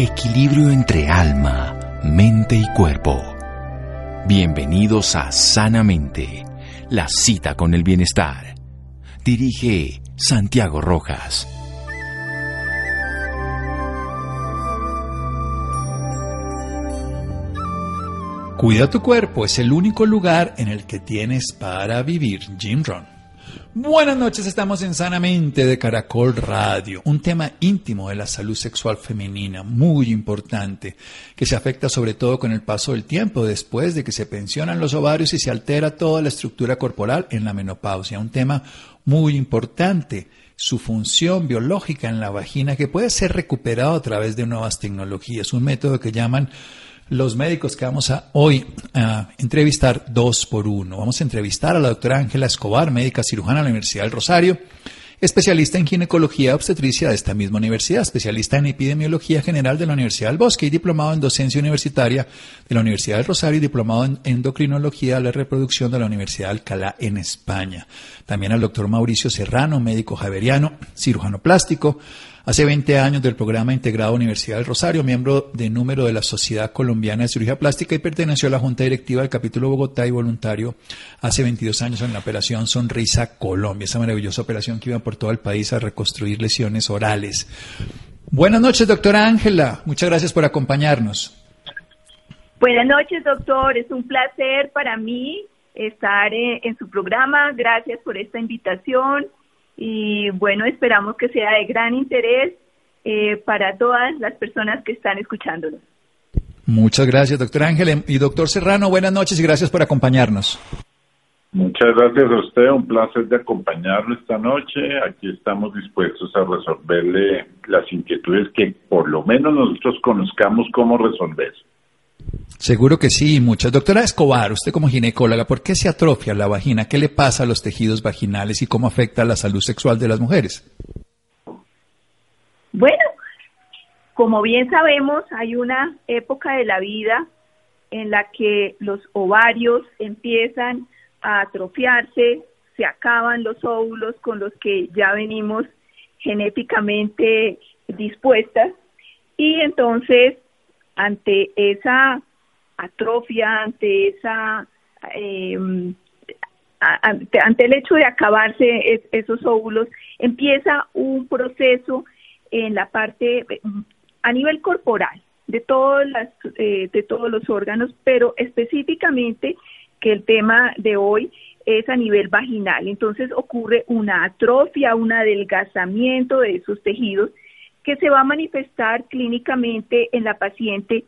Equilibrio entre alma, mente y cuerpo. Bienvenidos a Sanamente, la cita con el bienestar. Dirige Santiago Rojas. Cuida tu cuerpo, es el único lugar en el que tienes para vivir. Jim Ron. Buenas noches, estamos en Sanamente de Caracol Radio, un tema íntimo de la salud sexual femenina, muy importante, que se afecta sobre todo con el paso del tiempo, después de que se pensionan los ovarios y se altera toda la estructura corporal en la menopausia, un tema muy importante su función biológica en la vagina que puede ser recuperado a través de nuevas tecnologías, un método que llaman los médicos que vamos a hoy a entrevistar dos por uno. Vamos a entrevistar a la doctora Ángela Escobar, médica cirujana de la Universidad del Rosario, especialista en ginecología obstetricia de esta misma universidad, especialista en epidemiología general de la Universidad del Bosque y diplomado en docencia universitaria de la Universidad del Rosario y diplomado en endocrinología de la reproducción de la Universidad de Alcalá en España. También al doctor Mauricio Serrano, médico javeriano, cirujano plástico, Hace 20 años del programa integrado Universidad del Rosario, miembro de número de la Sociedad Colombiana de Cirugía Plástica y perteneció a la Junta Directiva del Capítulo Bogotá y voluntario hace 22 años en la operación Sonrisa Colombia, esa maravillosa operación que iba por todo el país a reconstruir lesiones orales. Buenas noches, doctora Ángela. Muchas gracias por acompañarnos. Buenas noches, doctor. Es un placer para mí estar eh, en su programa. Gracias por esta invitación y bueno, esperamos que sea de gran interés eh, para todas las personas que están escuchándonos. Muchas gracias, doctor Ángel. Y doctor Serrano, buenas noches y gracias por acompañarnos. Muchas gracias a usted, un placer de acompañarlo esta noche. Aquí estamos dispuestos a resolverle las inquietudes que por lo menos nosotros conozcamos cómo resolver. Seguro que sí, muchas. Doctora Escobar, usted como ginecóloga, ¿por qué se atrofia la vagina? ¿Qué le pasa a los tejidos vaginales y cómo afecta la salud sexual de las mujeres? Bueno, como bien sabemos, hay una época de la vida en la que los ovarios empiezan a atrofiarse, se acaban los óvulos con los que ya venimos genéticamente dispuestas y entonces ante esa atrofia, ante esa em, ante, el hecho de acabarse esos óvulos, empieza un proceso en la parte a nivel corporal de todas las eh, de todos los órganos, pero específicamente que el tema de hoy es a nivel vaginal. Entonces ocurre una atrofia, un adelgazamiento de esos tejidos que se va a manifestar clínicamente en la paciente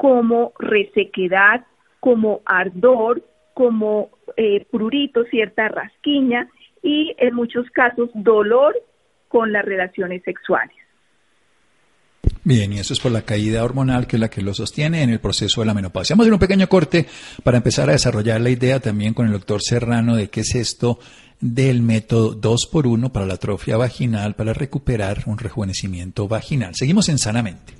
como resequedad, como ardor, como eh, prurito, cierta rasquiña y en muchos casos dolor con las relaciones sexuales. Bien, y eso es por la caída hormonal que es la que lo sostiene en el proceso de la menopausia. Vamos a hacer un pequeño corte para empezar a desarrollar la idea también con el doctor Serrano de qué es esto del método 2x1 para la atrofia vaginal para recuperar un rejuvenecimiento vaginal. Seguimos en Sanamente.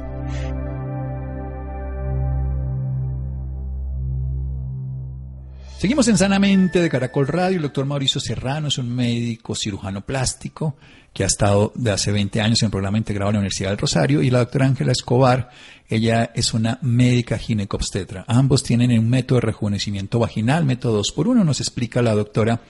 Seguimos en Sanamente de Caracol Radio. El doctor Mauricio Serrano es un médico cirujano plástico que ha estado de hace 20 años en el programa integrado en la Universidad del Rosario. Y la doctora Ángela Escobar, ella es una médica ginecobstetra. Ambos tienen un método de rejuvenecimiento vaginal, método 2 por 1 Nos explica la doctora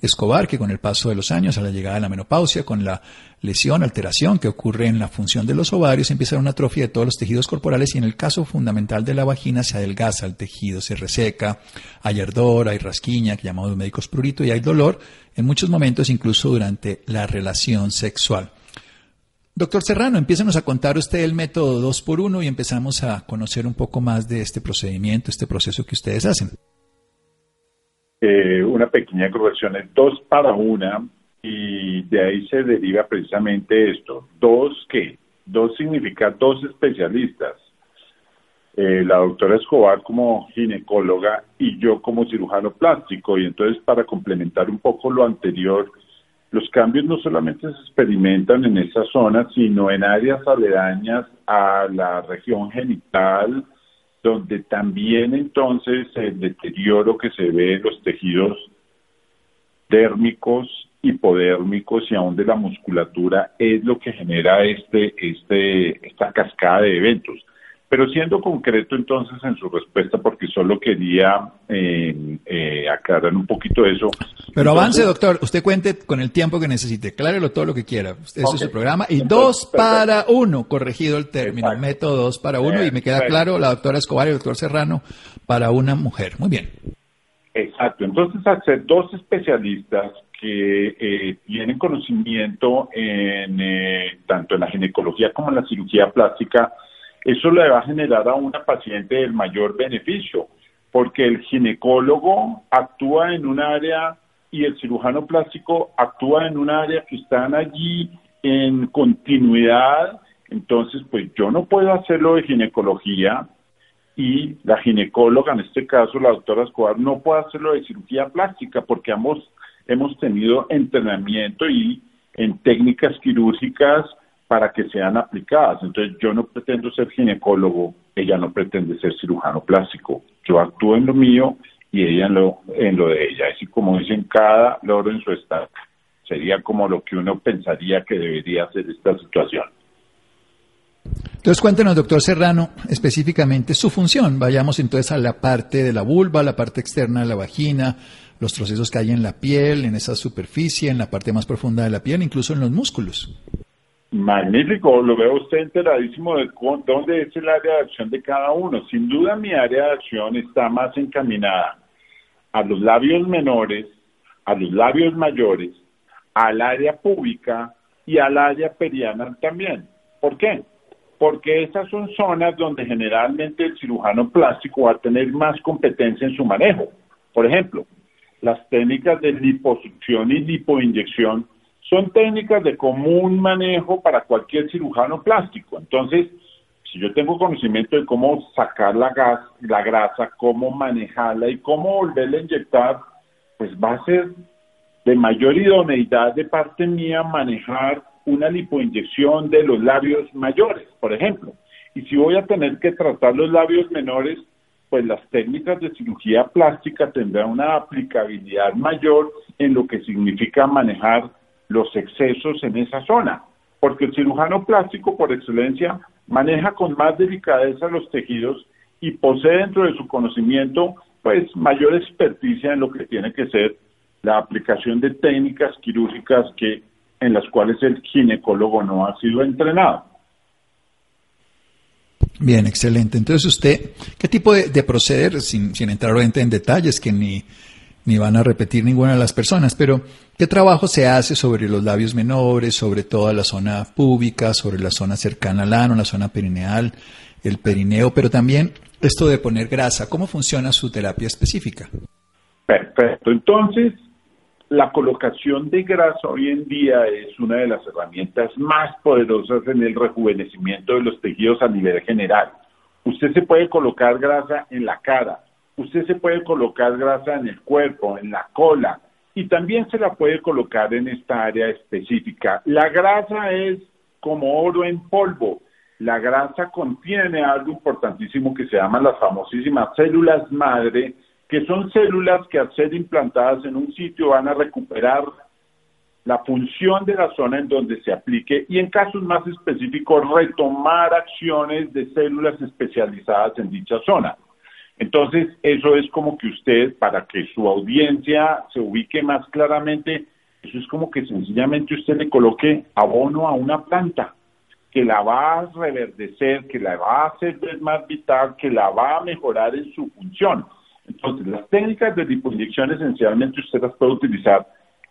Escobar que con el paso de los años, a la llegada de la menopausia, con la lesión, alteración que ocurre en la función de los ovarios, empieza una atrofia de todos los tejidos corporales y en el caso fundamental de la vagina se adelgaza el tejido, se reseca, hay ardor, hay rasquiña, que llamamos médicos prurito, y hay dolor en muchos momentos, incluso durante la relación sexual. Doctor Serrano, empiezanos a contar usted el método 2 por 1 y empezamos a conocer un poco más de este procedimiento, este proceso que ustedes hacen. Eh, una pequeña corrección, es dos para una y de ahí se deriva precisamente esto. Dos, ¿qué? Dos significa dos especialistas. Eh, la doctora Escobar como ginecóloga y yo como cirujano plástico. Y entonces para complementar un poco lo anterior, los cambios no solamente se experimentan en esa zona, sino en áreas aledañas a la región genital, donde también entonces el deterioro que se ve en los tejidos dérmicos, hipodérmicos y aún de la musculatura es lo que genera este, este, esta cascada de eventos. Pero siendo concreto entonces en su respuesta, porque solo quería eh, eh, aclarar un poquito eso. Pero avance, doctor. Usted cuente con el tiempo que necesite. Clárelo todo lo que quiera. Ese es su programa. Y dos para uno, corregido el término. Método dos para uno. y me queda claro, la doctora Escobar y el doctor Serrano, para una mujer. Muy bien. Exacto. Entonces, hacer dos especialistas que eh, tienen conocimiento en tanto en la ginecología como en la cirugía plástica, eso le va a generar a una paciente el mayor beneficio, porque el ginecólogo actúa en un área y el cirujano plástico actúa en un área que están allí en continuidad, entonces pues yo no puedo hacerlo de ginecología y la ginecóloga, en este caso la doctora Escobar, no puede hacerlo de cirugía plástica porque ambos hemos tenido entrenamiento y en técnicas quirúrgicas para que sean aplicadas. Entonces yo no pretendo ser ginecólogo, ella no pretende ser cirujano plástico. Yo actúo en lo mío y ella en lo, en lo de ella. Así como dicen, cada loro en su estado. Sería como lo que uno pensaría que debería ser esta situación. Entonces cuéntenos, doctor Serrano, específicamente su función. Vayamos entonces a la parte de la vulva, la parte externa de la vagina, los procesos que hay en la piel, en esa superficie, en la parte más profunda de la piel, incluso en los músculos. Magnífico, lo veo usted enteradísimo de dónde es el área de acción de cada uno. Sin duda mi área de acción está más encaminada a los labios menores, a los labios mayores, al área pública y al área periana también. ¿Por qué? Porque esas son zonas donde generalmente el cirujano plástico va a tener más competencia en su manejo. Por ejemplo, las técnicas de liposucción y lipoinyección son técnicas de común manejo para cualquier cirujano plástico. Entonces, si yo tengo conocimiento de cómo sacar la, gas, la grasa, cómo manejarla y cómo volverla a inyectar, pues va a ser de mayor idoneidad de parte mía manejar una lipoinyección de los labios mayores, por ejemplo. Y si voy a tener que tratar los labios menores, pues las técnicas de cirugía plástica tendrán una aplicabilidad mayor en lo que significa manejar los excesos en esa zona, porque el cirujano plástico por excelencia maneja con más delicadeza los tejidos y posee dentro de su conocimiento pues mayor experticia en lo que tiene que ser la aplicación de técnicas quirúrgicas que en las cuales el ginecólogo no ha sido entrenado. Bien, excelente. Entonces usted, ¿qué tipo de, proceder, sin, sin entrar en detalles que ni ni van a repetir ninguna de las personas, pero ¿qué trabajo se hace sobre los labios menores, sobre toda la zona púbica, sobre la zona cercana al ano, la zona perineal, el perineo, pero también esto de poner grasa? ¿Cómo funciona su terapia específica? Perfecto. Entonces, la colocación de grasa hoy en día es una de las herramientas más poderosas en el rejuvenecimiento de los tejidos a nivel general. Usted se puede colocar grasa en la cara, usted se puede colocar grasa en el cuerpo, en la cola, y también se la puede colocar en esta área específica. La grasa es como oro en polvo. La grasa contiene algo importantísimo que se llaman las famosísimas células madre, que son células que al ser implantadas en un sitio van a recuperar la función de la zona en donde se aplique y en casos más específicos retomar acciones de células especializadas en dicha zona. Entonces, eso es como que usted, para que su audiencia se ubique más claramente, eso es como que sencillamente usted le coloque abono a una planta que la va a reverdecer, que la va a hacer más vital, que la va a mejorar en su función. Entonces, las técnicas de lipoinyección esencialmente usted las puede utilizar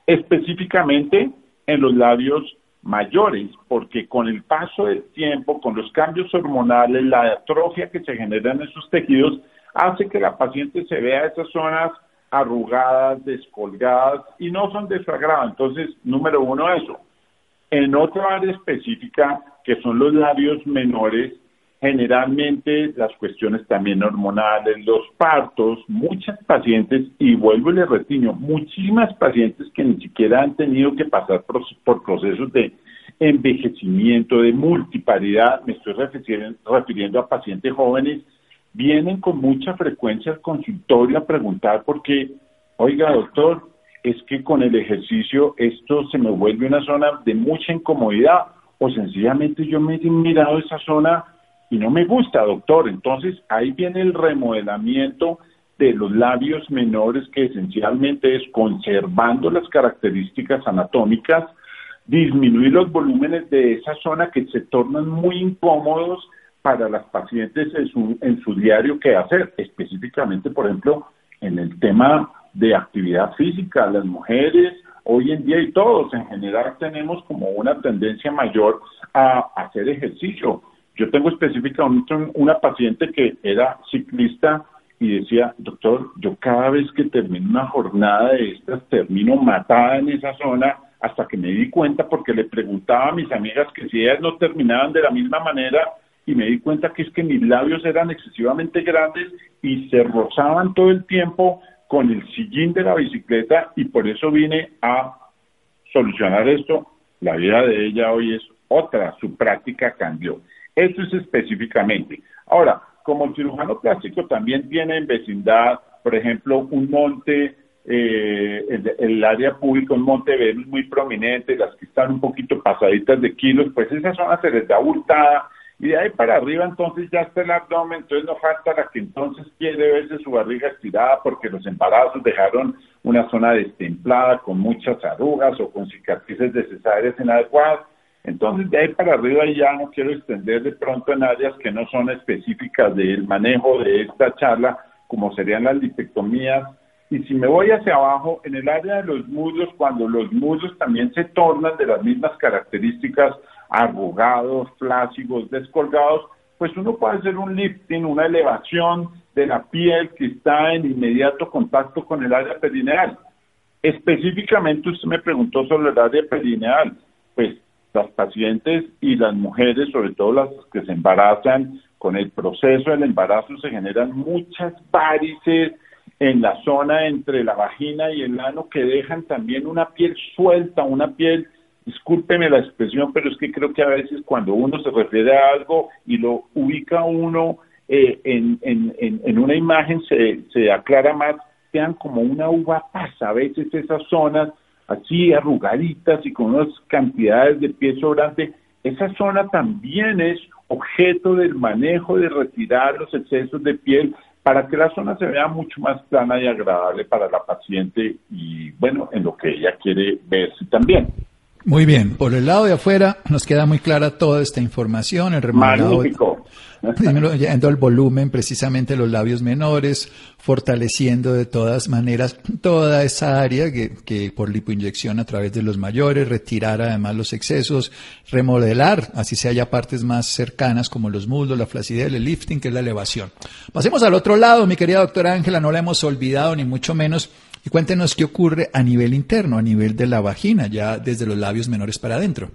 específicamente en los labios mayores, porque con el paso del tiempo, con los cambios hormonales, la atrofia que se genera en esos tejidos, hace que la paciente se vea esas zonas arrugadas, descolgadas y no son de. Entonces, número uno, eso. En otra área específica, que son los labios menores, generalmente las cuestiones también hormonales, los partos, muchas pacientes, y vuelvo y les retiño, muchísimas pacientes que ni siquiera han tenido que pasar por, procesos de envejecimiento, de multiparidad, me estoy refiriendo, a pacientes jóvenes, vienen con mucha frecuencia al consultorio a preguntar por qué, oiga doctor, es que con el ejercicio esto se me vuelve una zona de mucha incomodidad o sencillamente yo me he mirado esa zona y no me gusta, doctor. Entonces ahí viene el remodelamiento de los labios menores que esencialmente es conservando las características anatómicas, disminuir los volúmenes de esa zona que se tornan muy incómodos para las pacientes en su, en su diario que hacer, específicamente, por ejemplo, en el tema de actividad física, las mujeres hoy en día y todos en general tenemos como una tendencia mayor a hacer ejercicio. Yo tengo específicamente una paciente que era ciclista y decía, doctor, yo cada vez que termino una jornada de estas termino matada en esa zona hasta que me di cuenta porque le preguntaba a mis amigas que si ellas no terminaban de la misma manera y me di cuenta que es que mis labios eran excesivamente grandes y se rozaban todo el tiempo con el sillín de la bicicleta y por eso vine a solucionar esto. La vida de ella hoy es otra, su práctica cambió. Eso es específicamente. Ahora, como el cirujano plástico también tiene en vecindad, por ejemplo, un monte, eh, el, área pública, un monte Venus muy prominente, las que están un poquito pasaditas de kilos, pues esa zona se les da abultada y de ahí para arriba entonces ya está el abdomen, entonces no falta la que entonces quiere verse su barriga estirada porque los embarazos dejaron una zona destemplada con muchas arrugas o con cicatrices necesarias inadecuadas entonces, de ahí para arriba ya no quiero extender de pronto en áreas que no son específicas del manejo de esta charla, como serían las lipectomías. Y si me voy hacia abajo, en el área de los muslos, cuando los muslos también se tornan de las mismas características, arrugados, flácidos, descolgados, pues uno puede hacer un lifting, una elevación de la piel que está en inmediato contacto con el área perineal. Específicamente usted me preguntó sobre el área perineal. Pues las pacientes y las mujeres, sobre todo las que se embarazan, con el proceso del embarazo se generan muchas varices en la zona entre la vagina y el ano que dejan también una piel suelta, una piel, discúlpeme la expresión, pero es que creo que a veces cuando uno se refiere a algo y lo ubica uno eh, en, una imagen se, aclara más, sean como una uva pasa, a veces esas zonas así arrugaditas y con unas cantidades de piel sobrante, esa zona también es objeto del manejo de retirar los excesos de piel para que la zona se vea mucho más plana y agradable para la paciente y bueno, en lo que ella quiere verse también. Muy bien, por el lado de afuera nos queda muy clara toda esta información, el remodelado, disminuyendo el volumen, precisamente los labios menores, fortaleciendo de todas maneras toda esa área que, que por lipoinyección a través de los mayores, retirar además los excesos, remodelar, así se haya partes más cercanas como los muslos, la flacidez, el lifting, que es la elevación. Pasemos al otro lado, mi querida doctora Ángela, no la hemos olvidado ni mucho menos cuéntenos qué ocurre a nivel interno, a nivel de la vagina, ya desde los labios menores para adentro.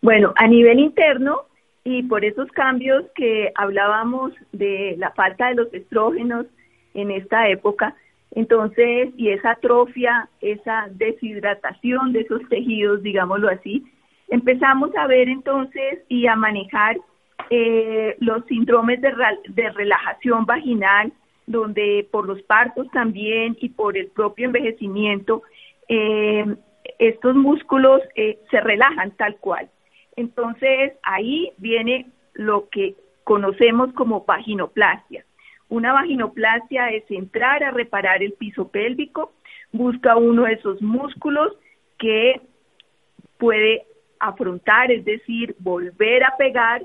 Bueno, a nivel interno, y por esos cambios que hablábamos de la falta de los estrógenos en esta época, entonces, y esa atrofia, esa deshidratación de esos tejidos, digámoslo así, empezamos a ver entonces y a manejar eh, los síndromes de relajación vaginal, donde por los partos también y por el propio envejecimiento, eh, estos músculos eh, se relajan tal cual. Entonces ahí viene lo que conocemos como vaginoplastia. Una vaginoplastia es entrar a reparar el piso pélvico, busca uno de esos músculos que puede afrontar, es decir, volver a pegar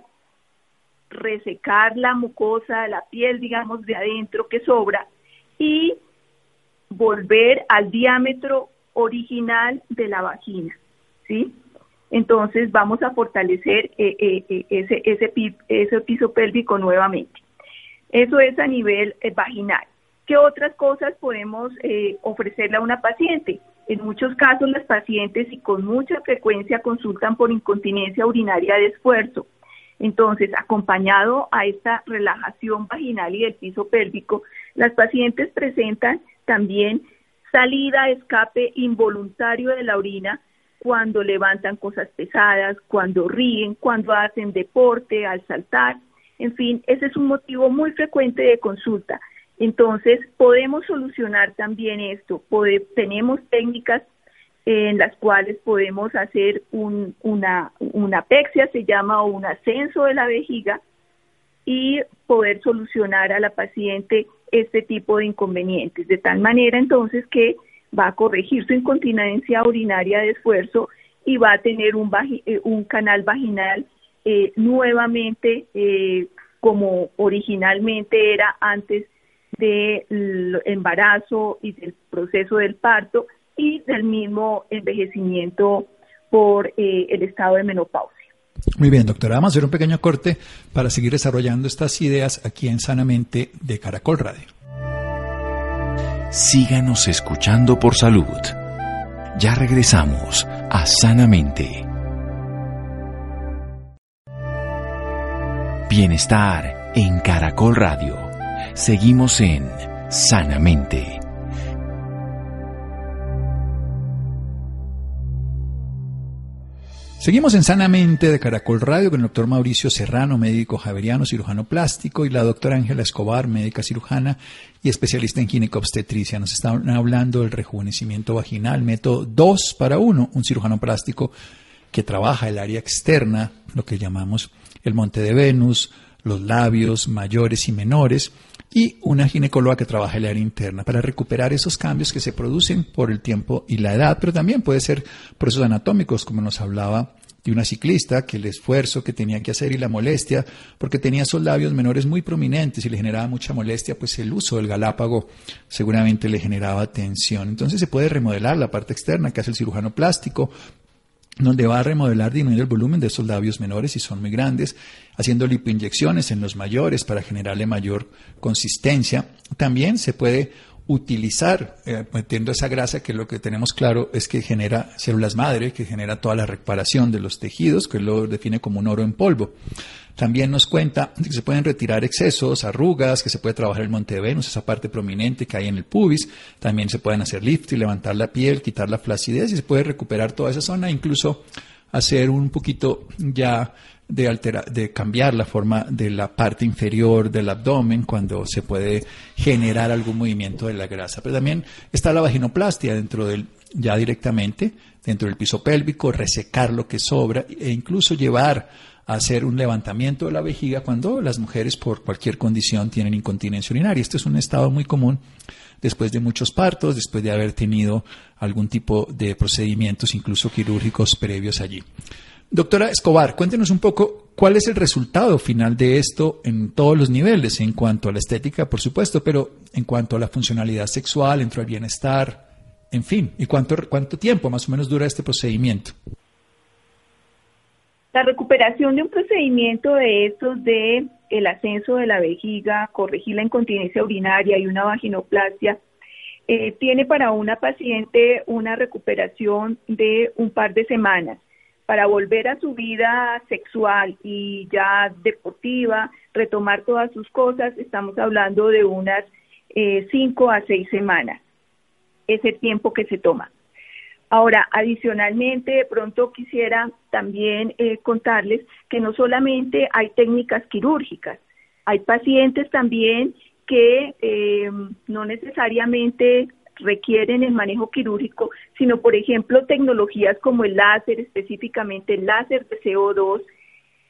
resecar la mucosa, la piel, digamos, de adentro que sobra y volver al diámetro original de la vagina, ¿sí? Entonces vamos a fortalecer eh, eh, eh, ese, piso pélvico nuevamente. Eso es a nivel vaginal. ¿Qué otras cosas podemos ofrecerle a una paciente? En muchos casos las pacientes y con mucha frecuencia consultan por incontinencia urinaria de esfuerzo Entonces, acompañado a esta relajación vaginal y del piso pélvico, las pacientes presentan también salida, escape involuntario de la orina cuando levantan cosas pesadas, cuando ríen, cuando hacen deporte, al saltar. En fin, ese es un motivo muy frecuente de consulta. Entonces, podemos solucionar también esto. tenemos técnicas en las cuales podemos hacer un, una, una apexia, se llama, un ascenso de la vejiga, y poder solucionar a la paciente este tipo de inconvenientes, de tal manera entonces que va a corregir su incontinencia urinaria de esfuerzo y va a tener un, eh, un canal vaginal eh, nuevamente eh, como originalmente era antes del embarazo y del proceso del parto y del mismo envejecimiento por el estado de menopausia. Muy bien, doctora. Vamos a hacer un pequeño corte para seguir desarrollando estas ideas aquí en Sanamente de Caracol Radio. Síganos escuchando por salud. Ya regresamos a Sanamente. Bienestar en Caracol Radio. Seguimos en Sanamente. Seguimos en Sanamente de Caracol Radio con el doctor Mauricio Serrano, médico javeriano, cirujano plástico, y la doctora Ángela Escobar, médica cirujana y especialista en ginecobstetricia. Nos están hablando del rejuvenecimiento vaginal, método 2 para 1, un cirujano plástico que trabaja el área externa, lo que llamamos el monte de Venus, los labios mayores y menores, y una ginecóloga que trabaja el área interna para recuperar esos cambios que se producen por el tiempo y la edad, pero también puede ser procesos anatómicos, como nos hablaba de una ciclista, que el esfuerzo que tenía que hacer y la molestia, porque tenía esos labios menores muy prominentes y le generaba mucha molestia, pues el uso del galápago seguramente le generaba tensión. Entonces se puede remodelar la parte externa que hace el cirujano plástico, donde va a remodelar, disminuir el volumen de esos labios menores si son muy grandes, haciendo lipoinyecciones en los mayores para generarle mayor consistencia. También se puede utilizar, eh, metiendo esa grasa que lo que tenemos claro es que genera células madre, que genera toda la reparación de los tejidos, que lo define como un oro en polvo. También nos cuenta que se pueden retirar excesos, arrugas, que se puede trabajar el monte de Venus, esa parte prominente que hay en el pubis. También se pueden hacer lift y levantar la piel, quitar la flacidez y se puede recuperar toda esa zona, incluso hacer un poquito ya de, alterar, de cambiar la forma de la parte inferior del abdomen cuando se puede generar algún movimiento de la grasa. Pero también está la vaginoplastia dentro del, ya directamente, dentro del piso pélvico, resecar lo que sobra e incluso llevar hacer un levantamiento de la vejiga cuando las mujeres por cualquier condición tienen incontinencia urinaria. Este es un estado muy común después de muchos partos, después de haber tenido algún tipo de procedimientos, incluso quirúrgicos previos allí. Doctora Escobar, cuéntenos un poco cuál es el resultado final de esto en todos los niveles, en cuanto a la estética, por supuesto, pero en cuanto a la funcionalidad sexual, dentro del bienestar, en fin, y cuánto, cuánto tiempo más o menos dura este procedimiento. La recuperación de un procedimiento de estos de el ascenso de la vejiga, corregir la incontinencia urinaria y una vaginoplastia, eh, tiene para una paciente una recuperación de un par de semanas para volver a su vida sexual y ya deportiva, retomar todas sus cosas, estamos hablando de unas eh, cinco a seis semanas, ese tiempo que se toma. Ahora, adicionalmente, de pronto quisiera también eh, contarles que no solamente hay técnicas quirúrgicas, hay pacientes también que eh, no necesariamente requieren el manejo quirúrgico, sino, por ejemplo, tecnologías como el láser, específicamente el láser de CO2,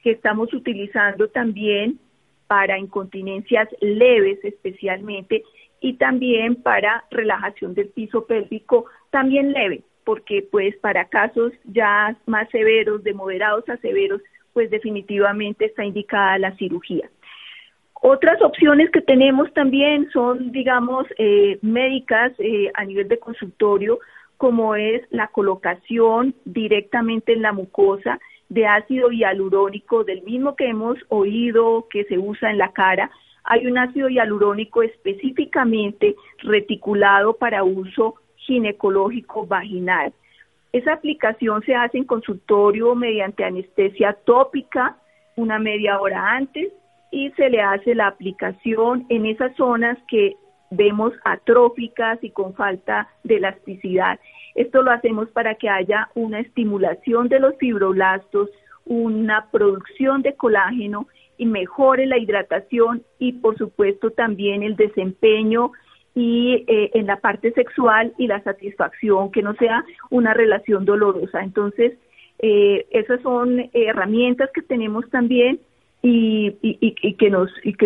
que estamos utilizando también para incontinencias leves especialmente y también para relajación del piso pélvico también leve porque pues para casos ya más severos, de moderados a severos, pues definitivamente está indicada la cirugía. Otras opciones que tenemos también son, digamos, eh, médicas eh, a nivel de consultorio, como es la colocación directamente en la mucosa de ácido hialurónico, del mismo que hemos oído que se usa en la cara. Hay un ácido hialurónico específicamente reticulado para uso ginecológico vaginal. Esa aplicación se hace en consultorio mediante anestesia tópica una media hora antes y se le hace la aplicación en esas zonas que vemos atróficas y con falta de elasticidad. Esto lo hacemos para que haya una estimulación de los fibroblastos, una producción de colágeno y mejore la hidratación y por supuesto también el desempeño y eh, en la parte sexual y la satisfacción, que no sea una relación dolorosa. Entonces, eh, esas son herramientas que tenemos también y, que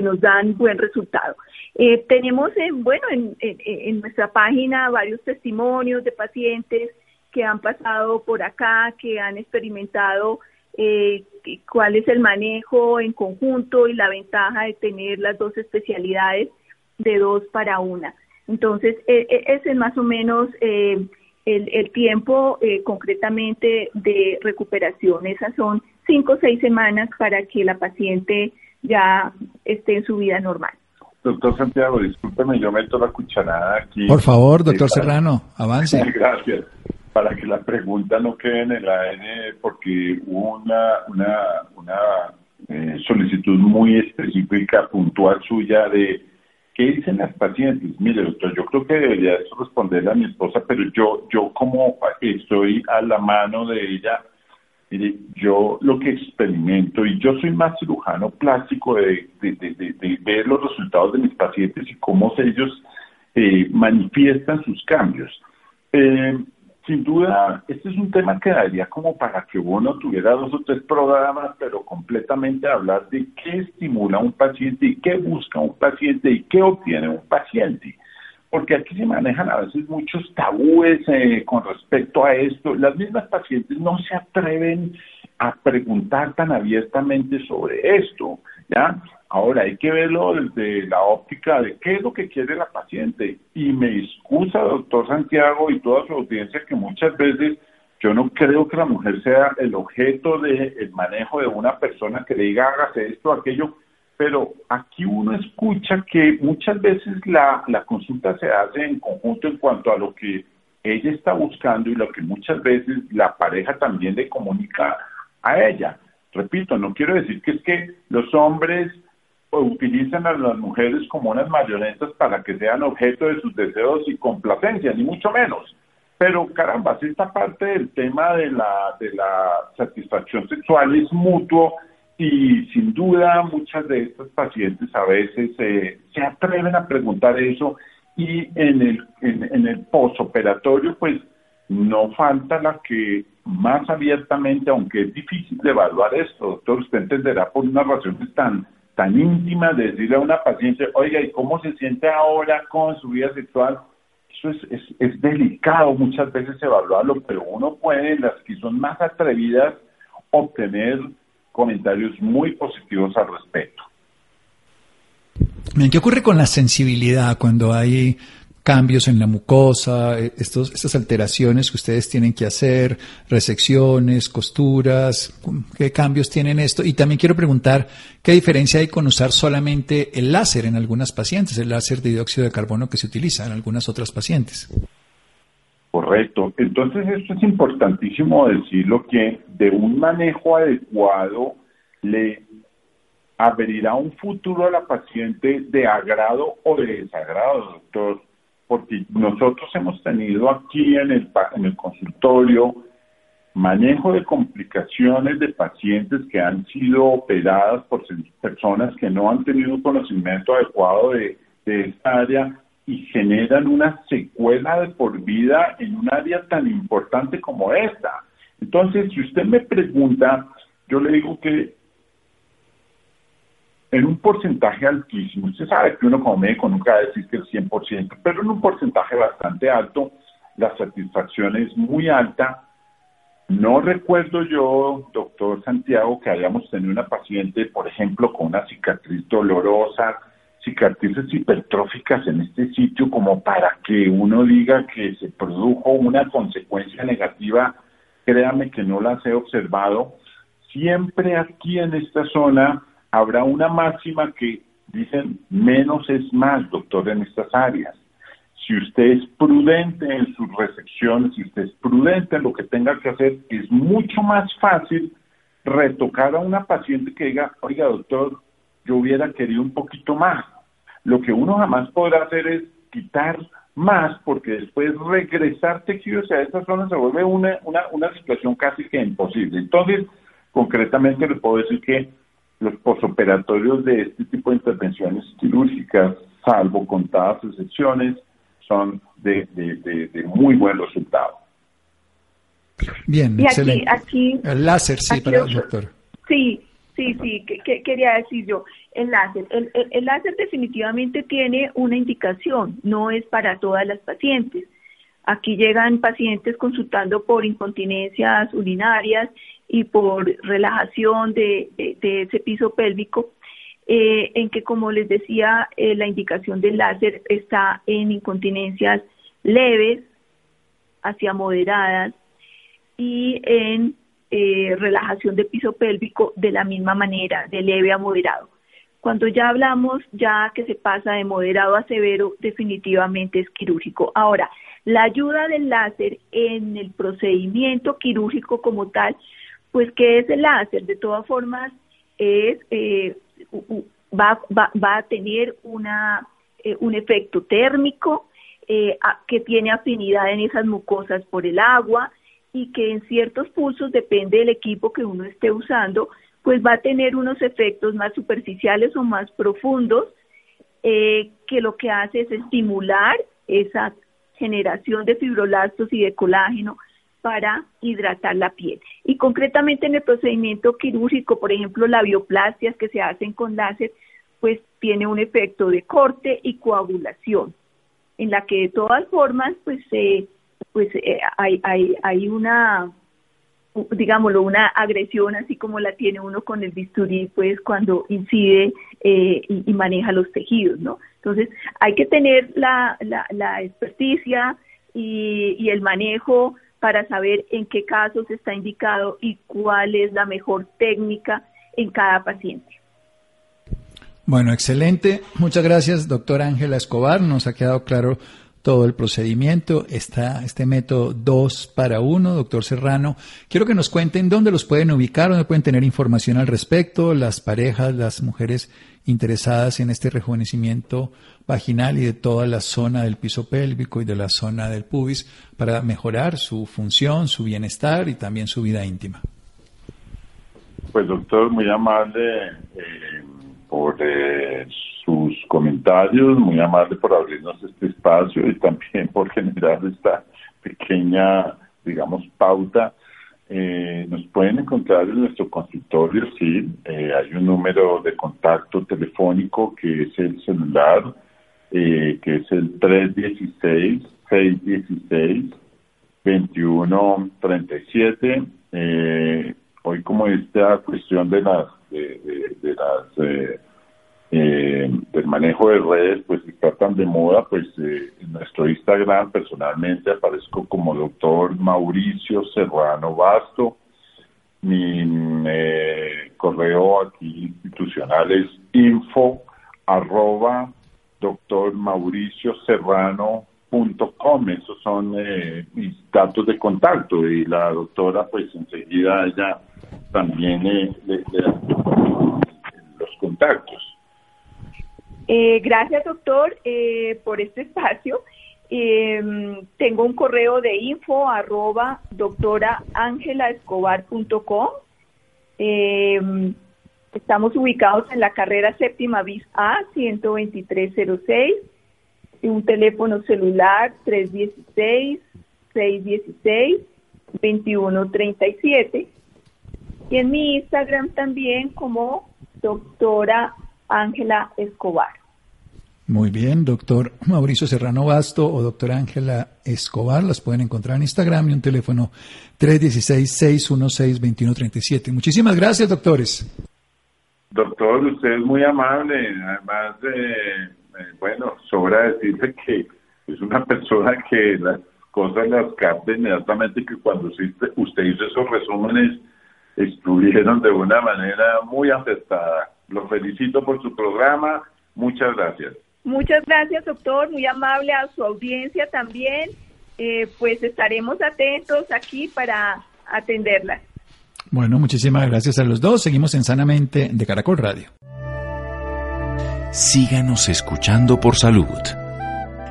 nos dan buen resultado. Eh, tenemos, bueno, en, en, nuestra página varios testimonios de pacientes que han pasado por acá, que han experimentado eh, cuál es el manejo en conjunto y la ventaja de tener las dos especialidades de dos para una. Entonces, e, e, ese es más o menos eh, el, el, tiempo eh, concretamente de recuperación. Esas son cinco o seis semanas para que la paciente ya esté en su vida normal. Doctor Santiago, discúlpeme, yo meto la cucharada aquí. Por favor, doctor Serrano, avance. Gracias. Para que la pregunta no quede en el ADN, porque hubo una, una, una eh, solicitud muy específica, puntual suya de ¿Qué dicen las pacientes? Mire, doctor, yo creo que debería responderle a mi esposa, pero yo, yo como estoy a la mano de ella, mire, yo lo que experimento, y yo soy más cirujano plástico de, ver los resultados de mis pacientes y cómo ellos eh, manifiestan sus cambios. Eh, sin duda, este es un tema que daría como para que uno tuviera dos o tres programas, pero completamente hablar de qué estimula un paciente y qué busca un paciente y qué obtiene un paciente. Porque aquí se manejan a veces muchos tabúes eh, con respecto a esto. Las mismas pacientes no se atreven a preguntar tan abiertamente sobre esto, ¿ya? Ahora hay que verlo desde la óptica de qué es lo que quiere la paciente. Y me excusa, doctor Santiago, y toda su audiencia, que muchas veces yo no creo que la mujer sea el objeto del el manejo de una persona que le diga hágase esto aquello, pero aquí uno escucha que muchas veces la, la consulta se hace en conjunto en cuanto a lo que ella está buscando y lo que muchas veces la pareja también le comunica a ella. Repito, no quiero decir que es que los hombres utilizan a las mujeres como unas marionetas para que sean objeto de sus deseos y complacencia, ni mucho menos. Pero caramba, esta parte del tema de la, de la satisfacción sexual es mutuo y sin duda muchas de estas pacientes a veces eh, se atreven a preguntar eso y en el, en, en el posoperatorio pues no falta la que más abiertamente, aunque es difícil de evaluar esto, doctor, usted entenderá por unas razones tan tan íntima de decirle a una paciente, oiga, ¿y cómo se siente ahora con su vida sexual? Eso es, es, delicado muchas veces evaluarlo, pero uno puede, las que son más atrevidas, obtener comentarios muy positivos al respecto. ¿Qué ocurre con la sensibilidad cuando hay cambios en la mucosa, eh, estos, estas alteraciones que ustedes tienen que hacer, resecciones, costuras, qué cambios tienen esto. Y también quiero preguntar qué diferencia hay con usar solamente el láser en algunas pacientes, el láser de dióxido de carbono que se utiliza en algunas otras pacientes. Correcto. Entonces esto es importantísimo decirlo que de un manejo adecuado le abrirá un futuro a la paciente de agrado o de desagrado, doctor porque nosotros hemos tenido aquí en el, en el consultorio manejo de complicaciones de pacientes que han sido operadas por personas que no han tenido un conocimiento adecuado de, de esta área y generan una secuela de por vida en un área tan importante como esta. Entonces, si usted me pregunta, yo le digo que en un porcentaje altísimo. Usted sabe que uno como médico nunca va a decir que el 100%, pero en un porcentaje bastante alto, la satisfacción es muy alta. No recuerdo yo, doctor Santiago, que hayamos tenido una paciente, por ejemplo, con una cicatriz dolorosa, cicatrices hipertróficas en este sitio, como para que uno diga que se produjo una consecuencia negativa. Créame que no las he observado. Siempre aquí en esta zona habrá una máxima que dicen menos es más, doctor, en estas áreas. Si usted es prudente en sus recepciones, si usted es prudente en lo que tenga que hacer, es mucho más fácil retocar a una paciente que diga, oiga doctor, yo hubiera querido un poquito más. Lo que uno jamás podrá hacer es quitar más porque después regresar tejidos a esta zona se vuelve una, una, una situación casi que imposible. Entonces, concretamente le puedo decir que los posoperatorios de este tipo de intervenciones quirúrgicas, salvo contadas excepciones, son de, de, muy buen resultado. Bien, y excelente. Aquí, el láser, sí, para el doctor. Sí, sí, sí, que, quería decir yo. El láser. El, el, láser definitivamente tiene una indicación, no es para todas las pacientes. Aquí llegan pacientes consultando por incontinencias urinarias y por relajación de, ese piso pélvico, eh, en que, como les decía, eh, la indicación del láser está en incontinencias leves hacia moderadas y en eh, relajación de piso pélvico de la misma manera, de leve a moderado. Cuando ya hablamos ya que se pasa de moderado a severo, definitivamente es quirúrgico. Ahora, la ayuda del láser en el procedimiento quirúrgico como tal, pues ¿qué es el láser? De todas formas, es eh, va, va, va, a tener una, eh, un efecto térmico eh, que tiene afinidad en esas mucosas por el agua y que en ciertos pulsos, depende del equipo que uno esté usando, pues va a tener unos efectos más superficiales o más profundos, eh, que lo que hace es estimular esa generación de fibroblastos y de colágeno para hidratar la piel. Y concretamente en el procedimiento quirúrgico, por ejemplo, la bioplastias que se hacen con láser, pues tiene un efecto de corte y coagulación, en la que de todas formas, pues, pues eh, hay, hay, hay una digámoslo, una agresión así como la tiene uno con el bisturí, pues cuando incide eh, y, maneja los tejidos, ¿no? Entonces, hay que tener la, la, experticia y, y, el manejo para saber en qué casos está indicado y cuál es la mejor técnica en cada paciente. Bueno, excelente. Muchas gracias, doctora Ángela Escobar. Nos ha quedado claro todo el procedimiento. Está este método 2 para 1, doctor Serrano. Quiero que nos cuenten dónde los pueden ubicar, dónde pueden tener información al respecto, las parejas, las mujeres interesadas en este rejuvenecimiento vaginal y de toda la zona del piso pélvico y de la zona del pubis para mejorar su función, su bienestar y también su vida íntima. Pues doctor, muy amable eh, por eh, sus comentarios, muy amable por abrirnos este espacio y también por generar esta pequeña, digamos, pauta. Eh, nos pueden encontrar en nuestro consultorio, sí, eh, hay un número de contacto telefónico que es el celular, eh, que es el 316-616-2137. Eh, hoy como esta cuestión de las, de, de las eh, del manejo de redes, pues está tan de moda, pues eh, en nuestro Instagram personalmente aparezco como doctor Mauricio Serrano Basto. Mi eh, correo aquí institucional es info arroba doctor Mauricio Serrano punto com. Esos son eh, mis datos de contacto y la doctora pues enseguida ella también le da los contactos. Eh, gracias, doctor, eh, por este espacio. Eh, tengo un correo de info arroba doctoraangelaescobar.com. estamos ubicados en la carrera séptima bis A 12306 y un teléfono celular 316 616 2137 y en mi Instagram también como doctora Ángela Escobar. Muy bien, doctor Mauricio Serrano Basto o doctora Ángela Escobar, las pueden encontrar en Instagram y un teléfono 316-616-2137. Muchísimas gracias, doctores. Doctor, usted es muy amable, además, de, eh, bueno, sobra decirle que es una persona que las cosas las capta inmediatamente, que cuando usted, usted hizo esos resúmenes estuvieron de una manera muy acertada. Lo felicito por su programa. Muchas gracias. Muchas gracias, doctor. Muy amable a su audiencia también. Eh, pues estaremos atentos aquí para atenderla. Bueno, muchísimas gracias a los dos. Seguimos en Sanamente de Caracol Radio. Síganos escuchando por salud.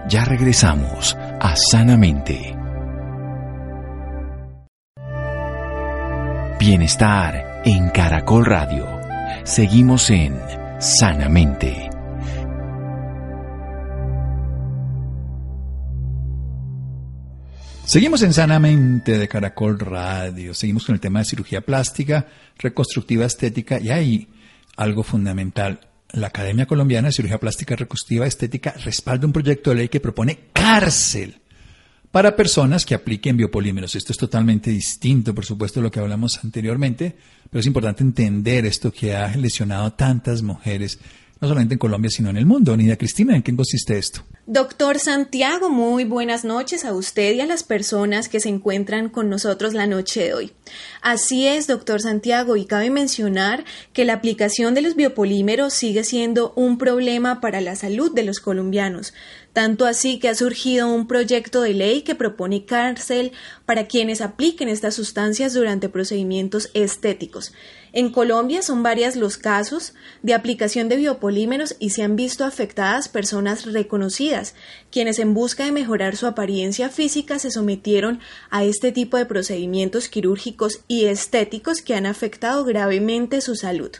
Ya regresamos a Sanamente. Bienestar en Caracol Radio. Seguimos en Sanamente. Seguimos en Sanamente de Caracol Radio. Seguimos con el tema de cirugía plástica, reconstructiva estética y hay algo fundamental. La Academia Colombiana de Cirugía Plástica Reconstructiva Estética respalda un proyecto de ley que propone cárcel para personas que apliquen biopolímeros. Esto es totalmente distinto, por supuesto, de lo que hablamos anteriormente, pero es importante entender esto que ha lesionado a tantas mujeres, no solamente en Colombia, sino en el mundo. Nida Cristina, ¿en qué consiste esto? Doctor Santiago, muy buenas noches a usted y a las personas que se encuentran con nosotros la noche de hoy. Así es, doctor Santiago, y cabe mencionar que la aplicación de los biopolímeros sigue siendo un problema para la salud de los colombianos, tanto así que ha surgido un proyecto de ley que propone cárcel para quienes apliquen estas sustancias durante procedimientos estéticos. En Colombia son varias los casos de aplicación de biopolímeros y se han visto afectadas personas reconocidas, quienes en busca de mejorar su apariencia física se sometieron a este tipo de procedimientos quirúrgicos y estéticos que han afectado gravemente su salud.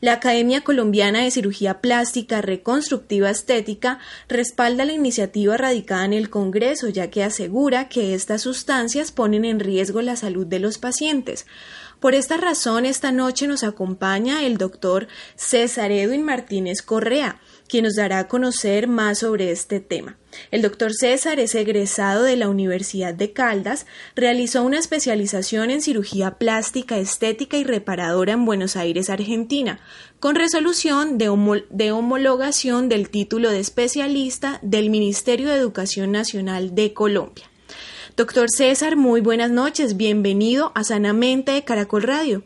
La Academia Colombiana de Cirugía Plástica Reconstructiva Estética respalda la iniciativa radicada en el Congreso, ya que asegura que estas sustancias ponen en riesgo la salud de los pacientes. Por esta razón, esta noche nos acompaña el doctor César Edwin Martínez Correa, quien nos dará a conocer más sobre este tema. El doctor César es egresado de la Universidad de Caldas, realizó una especialización en cirugía plástica, estética y reparadora en Buenos Aires, Argentina, con resolución de, de homologación del título de especialista del Ministerio de Educación Nacional de Colombia. Doctor César, muy buenas noches. Bienvenido a Sanamente de Caracol Radio.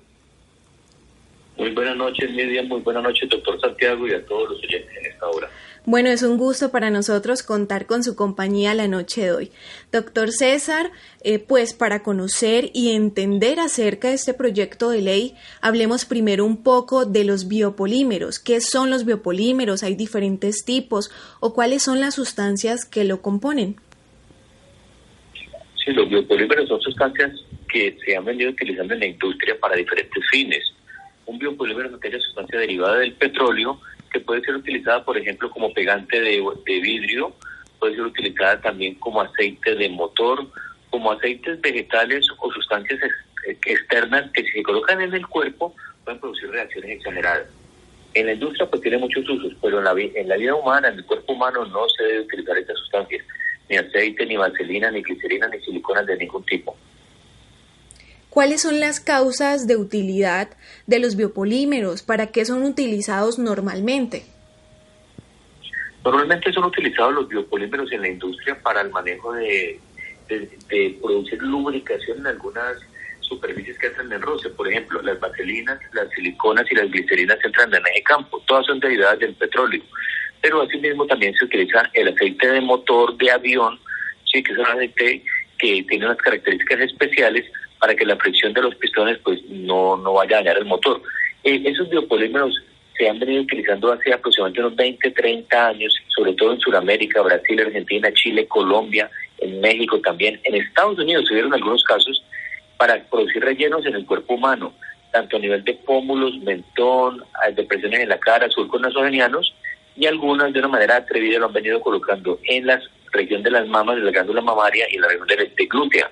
Muy buenas noches, Lidia. Muy buenas noches, doctor Santiago, y a todos los oyentes en esta hora. Bueno, es un gusto para nosotros contar con su compañía la noche de hoy. Doctor César, eh, pues para conocer y entender acerca de este proyecto de ley, hablemos primero un poco de los biopolímeros. ¿Qué son los biopolímeros? ¿Hay diferentes tipos? ¿O cuáles son las sustancias que lo componen? Los biopolímeros son sustancias que se han venido utilizando en la industria para diferentes fines. Un biopolímero es aquella sustancia derivada del petróleo que puede ser utilizada, por ejemplo, como pegante de, vidrio, puede ser utilizada también como aceite de motor, como aceites vegetales o sustancias externas que si se colocan en el cuerpo pueden producir reacciones exageradas. En la industria pues tiene muchos usos, pero en la, en la vida humana, en el cuerpo humano no se debe utilizar estas sustancias ni aceite, ni vaselina, ni glicerina, ni siliconas de ningún tipo. ¿Cuáles son las causas de utilidad de los biopolímeros? ¿Para qué son utilizados normalmente? Normalmente son utilizados los biopolímeros en la industria para el manejo de, de, producir lubricación en algunas superficies que entran en roce. Por ejemplo, las vaselinas, las siliconas y las glicerinas entran en ese campo. Todas son derivadas del petróleo pero asimismo también se utiliza el aceite de motor de avión, sí, que es un aceite que tiene unas características especiales para que la fricción de los pistones pues no, no vaya a dañar el motor. Eh, esos biopolímeros se han venido utilizando hace aproximadamente unos 20, 30 años, sobre todo en Sudamérica, Brasil, Argentina, Chile, Colombia, en México también. En Estados Unidos se vieron algunos casos para producir rellenos en el cuerpo humano, tanto a nivel de pómulos, mentón, depresiones en la cara, surcos nasogenianos, y algunas de una manera atrevida lo han venido colocando en la región de las mamas, de la glándula mamaria y en la región de, glútea,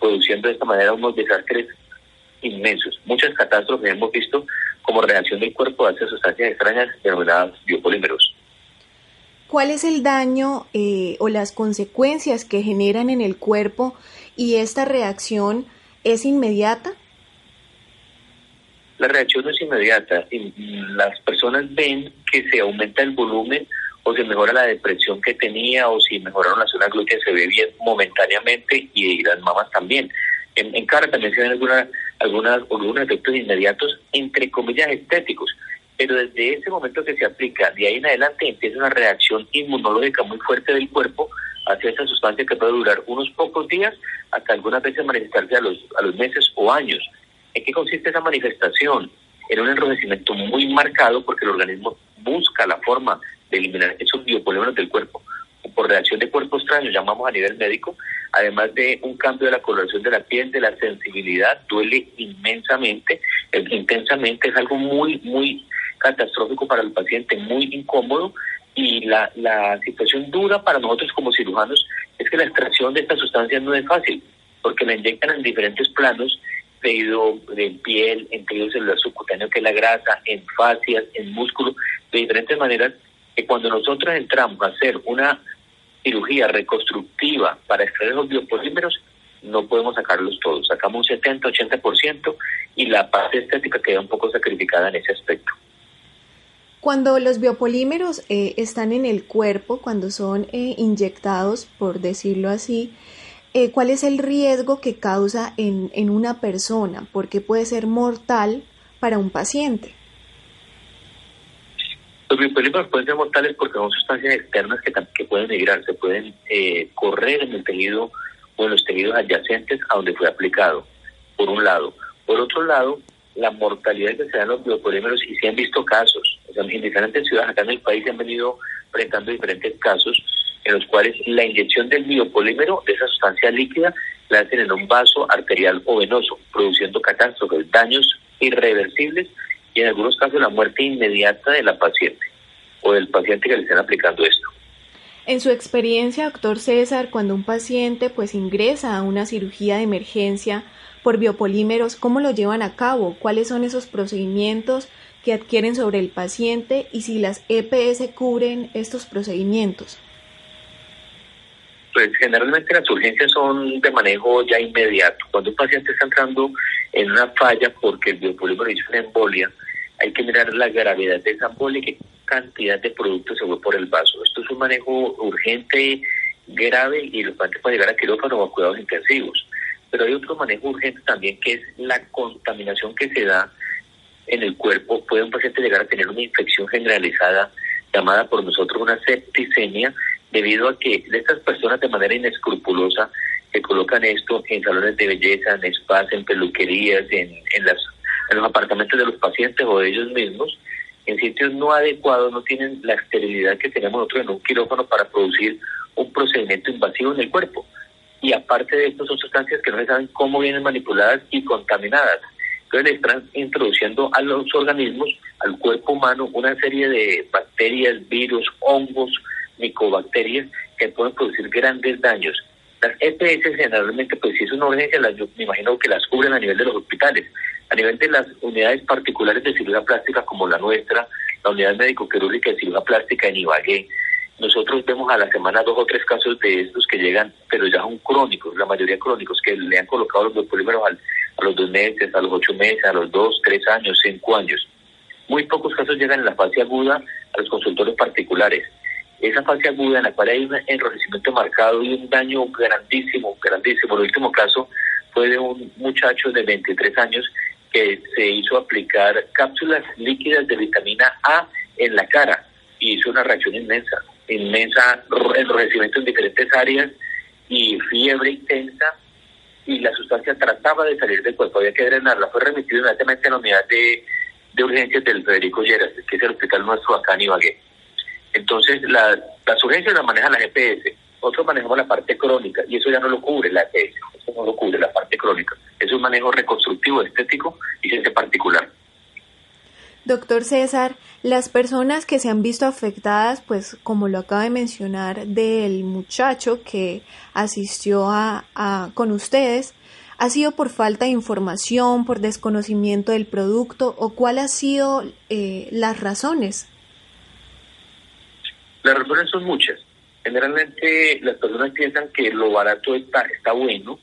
produciendo de esta manera unos desastres inmensos. Muchas catástrofes hemos visto como reacción del cuerpo a esas sustancias extrañas denominadas biopolímeros. ¿Cuál es el daño eh, o las consecuencias que generan en el cuerpo y esta reacción es inmediata? La reacción es inmediata. Las personas ven que se aumenta el volumen o se mejora la depresión que tenía o si mejoraron la zona glútea se ve bien momentáneamente y las mamas también. En, cara también se ven algunas, algunas, algunos efectos inmediatos, entre comillas, estéticos. Pero desde ese momento que se aplica, de ahí en adelante empieza una reacción inmunológica muy fuerte del cuerpo hacia esa sustancia que puede durar unos pocos días hasta algunas veces manifestarse a los, a los meses o años ¿En qué consiste esa manifestación? En un enrojecimiento muy marcado porque el organismo busca la forma de eliminar esos biopolímeros del cuerpo. Por reacción de cuerpo extraño, llamamos a nivel médico, además de un cambio de la coloración de la piel, de la sensibilidad, duele inmensamente, intensamente, es algo muy, muy catastrófico para el paciente, muy incómodo. Y la, la situación dura para nosotros como cirujanos es que la extracción de esta sustancia no es fácil, porque la inyectan en diferentes planos, tejido de piel, en tejido celular subcutáneo que es la grasa, en fascias, en músculo, de diferentes maneras, que cuando nosotros entramos a hacer una cirugía reconstructiva para extraer los biopolímeros, no podemos sacarlos todos. Sacamos un 70-80% y la parte estética queda un poco sacrificada en ese aspecto. Cuando los biopolímeros eh, están en el cuerpo, cuando son eh, inyectados, por decirlo así, eh, ¿cuál es el riesgo que causa en, en una persona? Porque puede ser mortal para un paciente. Los biopolímeros pueden ser mortales porque son sustancias externas que, que pueden migrar, se pueden correr en el tejido o en los tejidos adyacentes a donde fue aplicado, por un lado. Por otro lado, la mortalidad que se da en los biopolímeros, y se han visto casos, o sea, en diferentes ciudades acá en el país se han venido presentando diferentes casos en los cuales la inyección del biopolímero, de esa sustancia líquida, la hacen en un vaso arterial o venoso, produciendo catástrofes, daños irreversibles y en algunos casos la muerte inmediata de la paciente o del paciente que le estén aplicando esto. En su experiencia, doctor César, cuando un paciente pues ingresa a una cirugía de emergencia por biopolímeros, ¿cómo lo llevan a cabo? ¿Cuáles son esos procedimientos que adquieren sobre el paciente y si las EPS cubren estos procedimientos? Pues generalmente las urgencias son de manejo ya inmediato. Cuando un paciente está entrando en una falla porque el biopolímero hizo una embolia, hay que mirar la gravedad de esa embolia y qué cantidad de producto se fue por el vaso. Esto es un manejo urgente, grave y los pacientes pueden llegar a quirófano o a cuidados intensivos. Pero hay otro manejo urgente también que es la contaminación que se da en el cuerpo. Puede un paciente llegar a tener una infección generalizada llamada por nosotros una septicemia debido a que estas personas de manera inescrupulosa que colocan esto en salones de belleza, en spas, en peluquerías, en, en, las, en los apartamentos de los pacientes o de ellos mismos, en sitios no adecuados, no tienen la esterilidad que tenemos nosotros en un quirófano para producir un procedimiento invasivo en el cuerpo y aparte de esto son sustancias que no se saben cómo vienen manipuladas y contaminadas. Entonces le están introduciendo a los organismos, al cuerpo humano, una serie de bacterias, virus, hongos, micobacterias que pueden producir grandes daños. Las EPS generalmente, pues si es una urgencia, las, me imagino que las cubren a nivel de los hospitales. A nivel de las unidades particulares de cirugía plástica como la nuestra, la unidad médico-quirúrgica de cirugía plástica en Ibagué, nosotros vemos a la semana dos o tres casos de estos que llegan, pero ya son crónicos, la mayoría crónicos, que le han colocado los biopolímeros a los dos meses, a los ocho meses, a los dos, tres años, cinco años. Muy pocos casos llegan en la fase aguda a los consultores particulares. Esa fase aguda en la cual hay un enrojecimiento marcado y un daño grandísimo, grandísimo. El último caso fue de un muchacho de 23 años que se hizo aplicar cápsulas líquidas de vitamina A en la cara y hizo una reacción inmensa inmensa enrojecimiento en diferentes áreas y fiebre intensa y la sustancia trataba de salir del cuerpo, había que drenarla, fue remitido inmediatamente a la unidad de, de urgencias del Federico Lleras, que es el hospital nuestro acá en Ibagué. Entonces, la, las urgencias las manejan la GPS, otros manejamos la parte crónica, y eso ya no lo cubre la EPS, eso no lo cubre la parte crónica. Es un manejo reconstructivo, estético y ciencia particular. Doctor César, las personas que se han visto afectadas, pues como lo acaba de mencionar del muchacho que asistió a, con ustedes, ¿ha sido por falta de información, por desconocimiento del producto o cuáles han sido eh, las razones? Las razones son muchas. Generalmente las personas piensan que lo barato está, está bueno,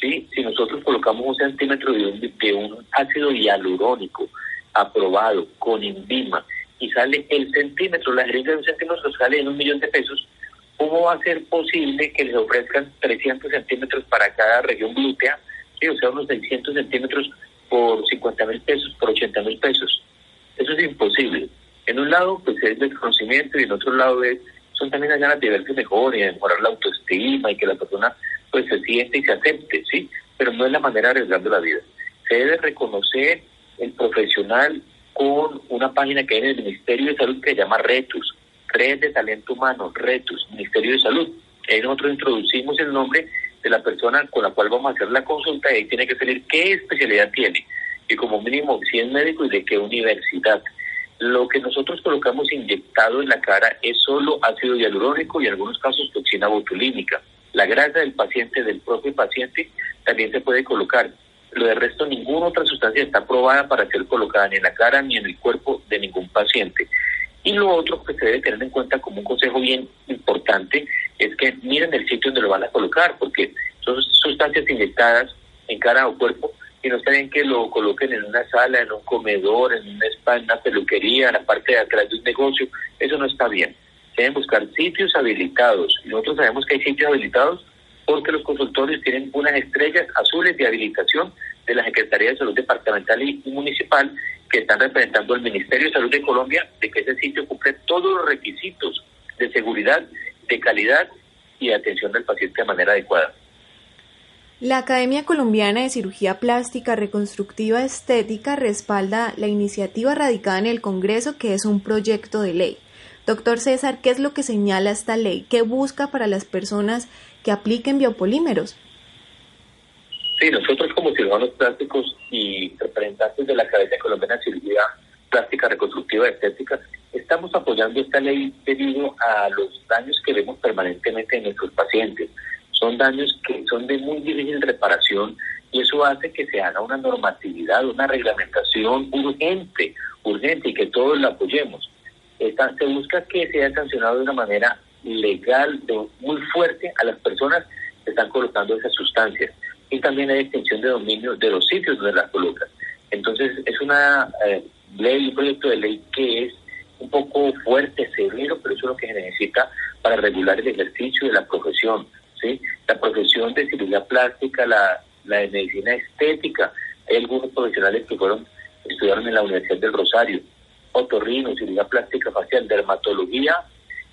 ¿sí? Si nosotros colocamos un centímetro de un, de un ácido hialurónico, aprobado con INVIMA y sale el centímetro, la jeringa de un centímetro sale en un millón de pesos, ¿cómo va a ser posible que les ofrezcan 300 centímetros para cada región glútea? o sea, unos 600 centímetros por 50 mil pesos, por 80 mil pesos. Eso es imposible. En un lado, pues es desconocimiento y en otro lado es, son también las ganas de verse mejor y de mejorar la autoestima y que la persona pues se siente y se acepte, ¿sí? Pero no es la manera de arriesgando la vida Se debe reconocer el profesional con una página que hay en el Ministerio de Salud que se llama RETUS, Red de Talento Humano, RETUS, Ministerio de Salud. Ahí nosotros introducimos el nombre de la persona con la cual vamos a hacer la consulta y ahí tiene que salir qué especialidad tiene y como mínimo si es médico y de qué universidad. Lo que nosotros colocamos inyectado en la cara es solo ácido hialurónico y en algunos casos toxina botulínica. La grasa del paciente, del propio paciente, también se puede colocar. Lo de resto, ninguna otra sustancia está aprobada para ser colocada ni en la cara ni en el cuerpo de ningún paciente. Y lo otro que se debe tener en cuenta como un consejo bien importante es que miren el sitio donde lo van a colocar, porque son sustancias inyectadas en cara o cuerpo y no está bien que lo coloquen en una sala, en un comedor, en una spa, en una peluquería, en la parte de atrás de un negocio. Eso no está bien. Deben buscar sitios habilitados. Y nosotros sabemos que hay sitios habilitados porque los consultorios tienen unas estrellas azules de habilitación de la Secretaría de Salud Departamental y Municipal que están representando al Ministerio de Salud de Colombia de que ese sitio cumple todos los requisitos de seguridad, de calidad y de atención del paciente de manera adecuada. La Academia Colombiana de Cirugía Plástica Reconstructiva Estética respalda la iniciativa radicada en el Congreso que es un proyecto de ley. Doctor César, ¿qué es lo que señala esta ley? ¿Qué busca para las personas que apliquen biopolímeros? Sí, nosotros como cirujanos plásticos y representantes de la Academia Colombiana de Cirugía Plástica Reconstructiva Estética estamos apoyando esta ley debido a los daños que vemos permanentemente en nuestros pacientes son daños que son de muy difícil reparación y eso hace que se haga una normatividad, una reglamentación urgente, urgente y que todos la apoyemos. se busca que sea sancionado de una manera legal, muy fuerte a las personas que están colocando esas sustancias. Y también hay extensión de dominio de los sitios donde las colocan. Entonces es una eh, ley, un proyecto de ley que es un poco fuerte, severo, pero eso es lo que se necesita para regular el ejercicio de la profesión ¿sí? La profesión de cirugía plástica, la, la de medicina estética. Hay algunos profesionales que fueron, estudiaron en la Universidad del Rosario, otorrino, cirugía plástica facial, dermatología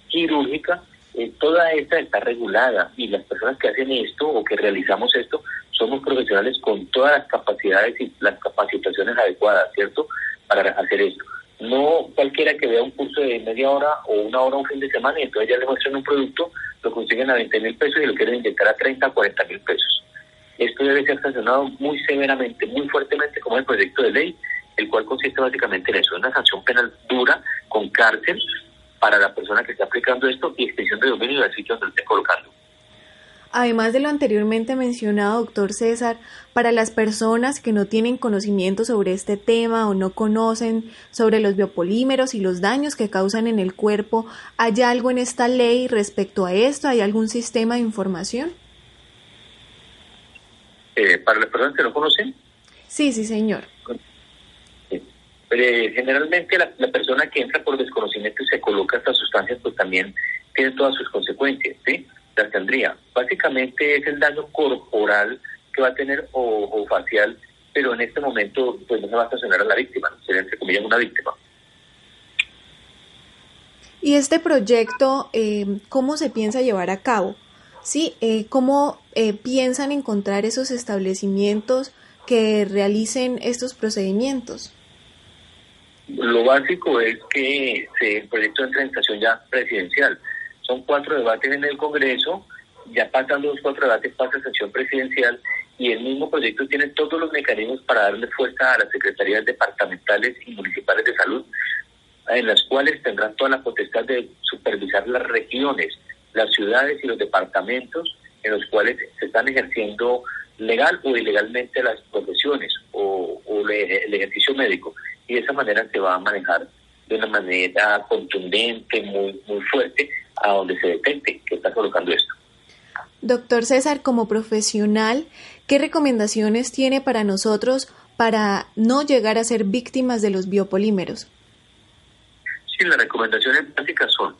quirúrgica, eh, toda esta está regulada y las personas que hacen esto o que realizamos esto somos profesionales con todas las capacidades y las capacitaciones adecuadas, ¿cierto? Para hacer esto. No cualquiera que vea un curso de media hora o una hora un fin de semana y entonces ya le muestran un producto, lo consiguen a 20 mil pesos y lo quieren inyectar a 30 o 40 mil pesos. Esto debe ser sancionado muy severamente, muy fuertemente, como el proyecto de ley, el cual consiste básicamente en eso, una sanción penal dura con cárcel para la persona que está aplicando esto y extensión de dominio del sitio donde lo esté colocando. Además de lo anteriormente mencionado, doctor César, para las personas que no tienen conocimiento sobre este tema o no conocen sobre los biopolímeros y los daños que causan en el cuerpo, ¿hay algo en esta ley respecto a esto? ¿Hay algún sistema de información? Eh, para las personas que no conocen. Sí, sí, señor. Eh, generalmente la, la, persona que entra por desconocimiento y se coloca estas sustancias, pues también tiene todas sus consecuencias, ¿sí? Las tendría. Básicamente es el daño corporal que va a tener o, facial, pero en este momento pues no se va a estacionar a la víctima, sería entre comillas una víctima. ¿Y este proyecto eh, cómo se piensa llevar a cabo? Sí, eh, ¿cómo eh, piensan encontrar esos establecimientos que realicen estos procedimientos? Lo básico es que el proyecto entra en estación ya presidencial son cuatro debates en el Congreso, ya pasando los cuatro debates pasa a sesión presidencial y el mismo proyecto tiene todos los mecanismos para darle fuerza a las secretarías departamentales y municipales de salud, en las cuales tendrán toda la potestad de supervisar las regiones, las ciudades y los departamentos en los cuales se están ejerciendo legal o ilegalmente las profesiones o, el ejercicio médico. Y de esa manera se va a manejar de una manera contundente, muy, muy fuerte, a donde se detecte que está colocando esto. Doctor César, como profesional, ¿qué recomendaciones tiene para nosotros para no llegar a ser víctimas de los biopolímeros? Sí, las recomendaciones básicas son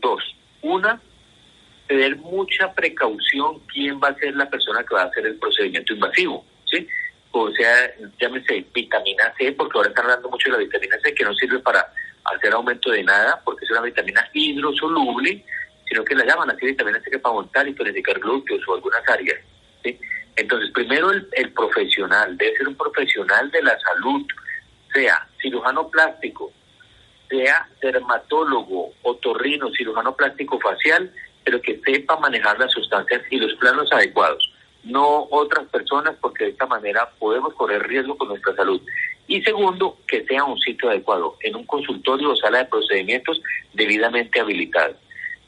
dos. Una, tener mucha precaución quién va a ser la persona que va a hacer el procedimiento invasivo, ¿sí? O sea, llámese vitamina C, porque ahora están hablando mucho de la vitamina C, que no sirve para hacer aumento de nada, porque es una vitamina hidrosoluble, sino que la llaman así vitamina C que para montar y tonificar glúteos o algunas áreas. Entonces, primero el, el profesional, debe ser un profesional de la salud, sea cirujano plástico, sea dermatólogo, otorrino, cirujano plástico facial, pero que sepa manejar las sustancias y los planos adecuados, no otras personas, porque de esta manera podemos correr riesgo con nuestra salud. Y segundo, que sea un sitio adecuado, en un consultorio o sala de procedimientos debidamente habilitado.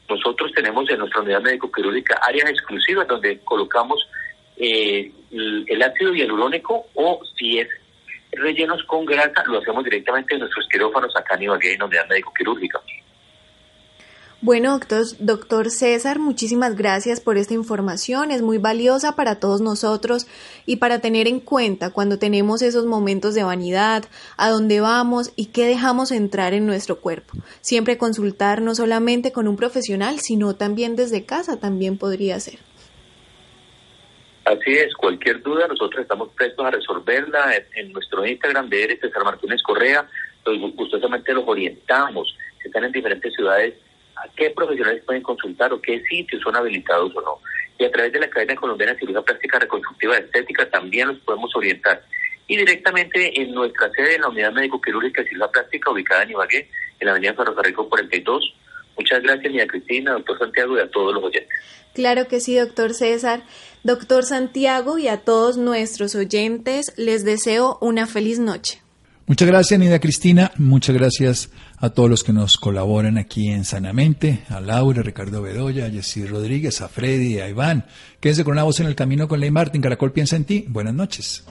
Nosotros tenemos en nuestra unidad médico-quirúrgica áreas exclusivas donde colocamos eh, el ácido hialurónico o si es rellenos con grasa, lo hacemos directamente en nuestros quirófanos acá en Ibagué, en la unidad médico-quirúrgica. Bueno, doctor, doctor César, muchísimas gracias por esta información. Es muy valiosa para todos nosotros y para tener en cuenta cuando tenemos esos momentos de vanidad, a dónde vamos y qué dejamos entrar en nuestro cuerpo. Siempre consultar no solamente con un profesional, sino también desde casa también podría ser. Así es, cualquier duda, nosotros estamos prestos a resolverla en, nuestro Instagram de Eres César Martínez Correa. Pues, gustosamente los orientamos, si están en diferentes ciudades, a qué profesionales pueden consultar o qué sitios son habilitados o no. Y a través de la Academia Colombiana de Cirugía Plástica Reconstructiva Estética también los podemos orientar. Y directamente en nuestra sede, en la Unidad Médico-Quirúrgica de Cirugía Plástica, ubicada en Ibagué, en la Avenida Ferrocarril 42. Muchas gracias, Mía Cristina, doctor Santiago y a todos los oyentes. Claro que sí, doctor César. Doctor Santiago y a todos nuestros oyentes les deseo una feliz noche. Muchas gracias, Nida Cristina. Muchas gracias a todos los que nos colaboran aquí en Sanamente, a Laura, Ricardo Bedoya, a Jessy Rodríguez, a Freddy, a Iván. Quédense con una voz en el camino con Ley Martin. Caracol piensa en ti. Buenas noches.